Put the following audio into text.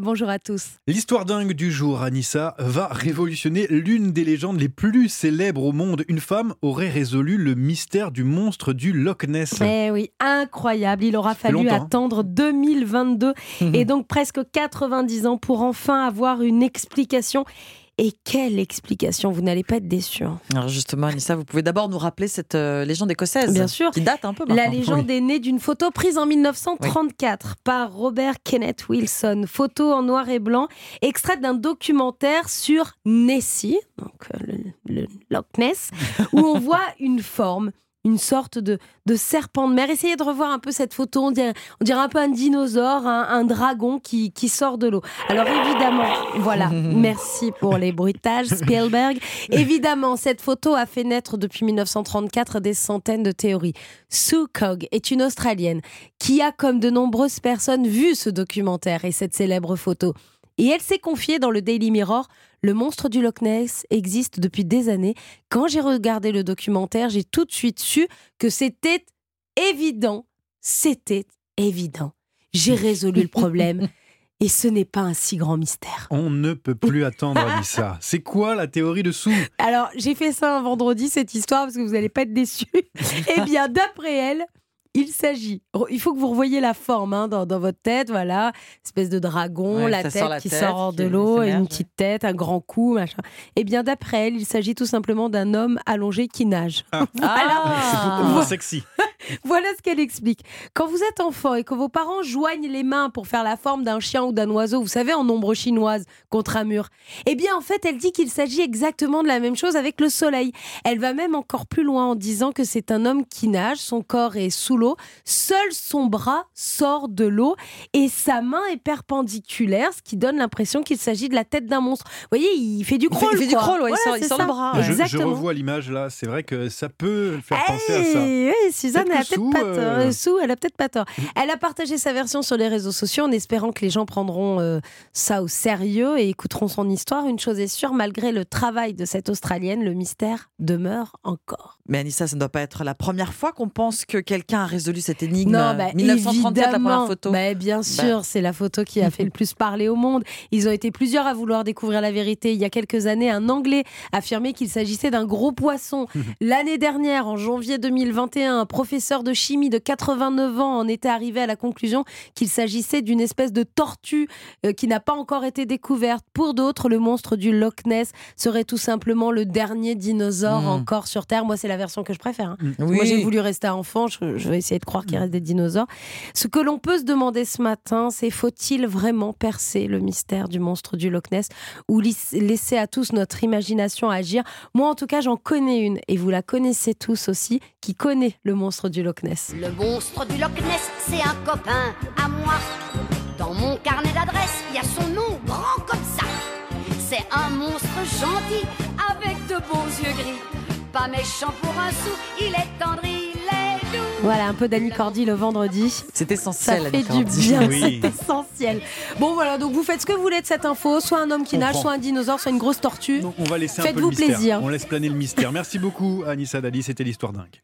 Bonjour à tous. L'histoire dingue du jour, Anissa, va révolutionner l'une des légendes les plus célèbres au monde. Une femme aurait résolu le mystère du monstre du Loch Ness. Eh oui, incroyable. Il aura fallu longtemps, hein. attendre 2022 et donc presque 90 ans pour enfin avoir une explication. Et quelle explication Vous n'allez pas être déçus. hein. Alors justement, Anissa, vous pouvez d'abord nous rappeler cette euh, légende écossaise Bien sûr. qui date un peu La légende est née d'une photo prise en 1934 par Robert Kenneth Wilson. Photo en noir et blanc, extraite d'un documentaire sur Nessie, donc euh, le, le Loch Ness, où on voit une forme, une sorte de, de serpent de mer. Essayez de revoir un peu cette photo. On dirait, on dirait un peu un dinosaure, un, un dragon qui, qui sort de l'eau. Alors évidemment, voilà, merci pour les bruitages, Spielberg. Évidemment, cette photo a fait naître depuis 1934 des centaines de théories. Sue Cogg est une Australienne qui a, comme de nombreuses personnes, vu ce documentaire et cette célèbre photo. Et elle s'est confiée dans le Daily Mirror. Le monstre du Loch Ness existe depuis des années. Quand j'ai regardé le documentaire, j'ai tout de suite su que c'était évident. C'était évident. J'ai résolu le problème. Et ce n'est pas un si grand mystère. On ne peut plus attendre, Anissa. C'est quoi la théorie de Sue? Alors, j'ai fait ça un vendredi, cette histoire, parce que vous n'allez pas être déçus. eh bien, d'après elle, il s'agit. Il faut que vous revoyiez la forme hein, dans, dans votre tête, voilà. Espèce de dragon, Ouais, la tête qui sort de qui l'eau, une petite tête, un grand cou, machin. Eh bien, d'après elle, il s'agit tout simplement d'un homme allongé qui nage. Ah. C'est beaucoup Ah. moins sexy. Voilà ce qu'elle explique. Quand vous êtes enfant et que vos parents joignent les mains pour faire la forme d'un chien ou d'un oiseau, vous savez, en ombre chinoise, contre un mur, eh bien, en fait, elle dit qu'il s'agit exactement de la même chose avec le soleil. Elle va même encore plus loin en disant que c'est un homme qui nage, son corps est sous l'eau, seul son bras sort de l'eau et sa main est perpendiculaire, ce qui donne l'impression qu'il s'agit de la tête d'un monstre. Vous voyez, il fait du Il fait- crawl. il fait du crawl, ouais, il Voilà, sort- il c'est sort le bras. Je, revois l'image là, c'est vrai que ça peut faire penser à ça. Oui, Suzanne, elle a Peut-être pas tort. euh, Euh, elle a peut-être pas tort. Elle a partagé sa version sur les réseaux sociaux en espérant que les gens prendront euh, ça au sérieux et écouteront son histoire. Une chose est sûre, malgré le travail de cette Australienne, le mystère demeure encore. Mais Anissa, ça ne doit pas être la première fois qu'on pense que quelqu'un a résolu cette énigme. Non, bah, 1934, la évidemment. première photo. Bah, bien sûr, c'est la photo qui a fait le plus parler au monde. Ils ont été plusieurs à vouloir découvrir la vérité. Il y a quelques années, un Anglais affirmait qu'il s'agissait d'un gros poisson. L'année dernière, en janvier 2021, un professeur de chimie de 89 ans en était arrivé à la conclusion qu'il s'agissait d'une espèce de tortue euh, qui n'a pas encore été découverte. Pour d'autres, le monstre du Loch Ness serait tout simplement le dernier dinosaure Mm. encore sur Terre. Moi, c'est la version que je préfère. hein. oui. Moi, j'ai voulu rester enfant. Je, je vais essayer de croire qu'il reste des dinosaures. Ce que l'on peut se demander ce matin, c'est faut-il vraiment percer le mystère du monstre du Loch Ness ou laisser à tous notre imagination agir? Moi, en tout cas, j'en connais une et vous la connaissez tous aussi, qui connaît le monstre du Loch Ness. Le monstre du Loch Ness, c'est un copain à moi. Dans mon carnet d'adresse, il y a son nom grand comme ça. C'est un monstre gentil avec de beaux yeux gris. Pas méchant pour un sou, il est tendre, il est doux. Voilà, un peu d'Annie Cordy le vendredi. C'est Ça essentiel, fait Annie du bien, Oui. c'est essentiel. Bon voilà, donc vous faites ce que vous voulez de cette info, soit un homme qui On nage, prend. soit un dinosaure, soit une grosse tortue. Donc on va laisser un peu le Faites-vous mystère. plaisir. On laisse planer le mystère. Merci beaucoup, Anissa Dali. C'était l'histoire dingue.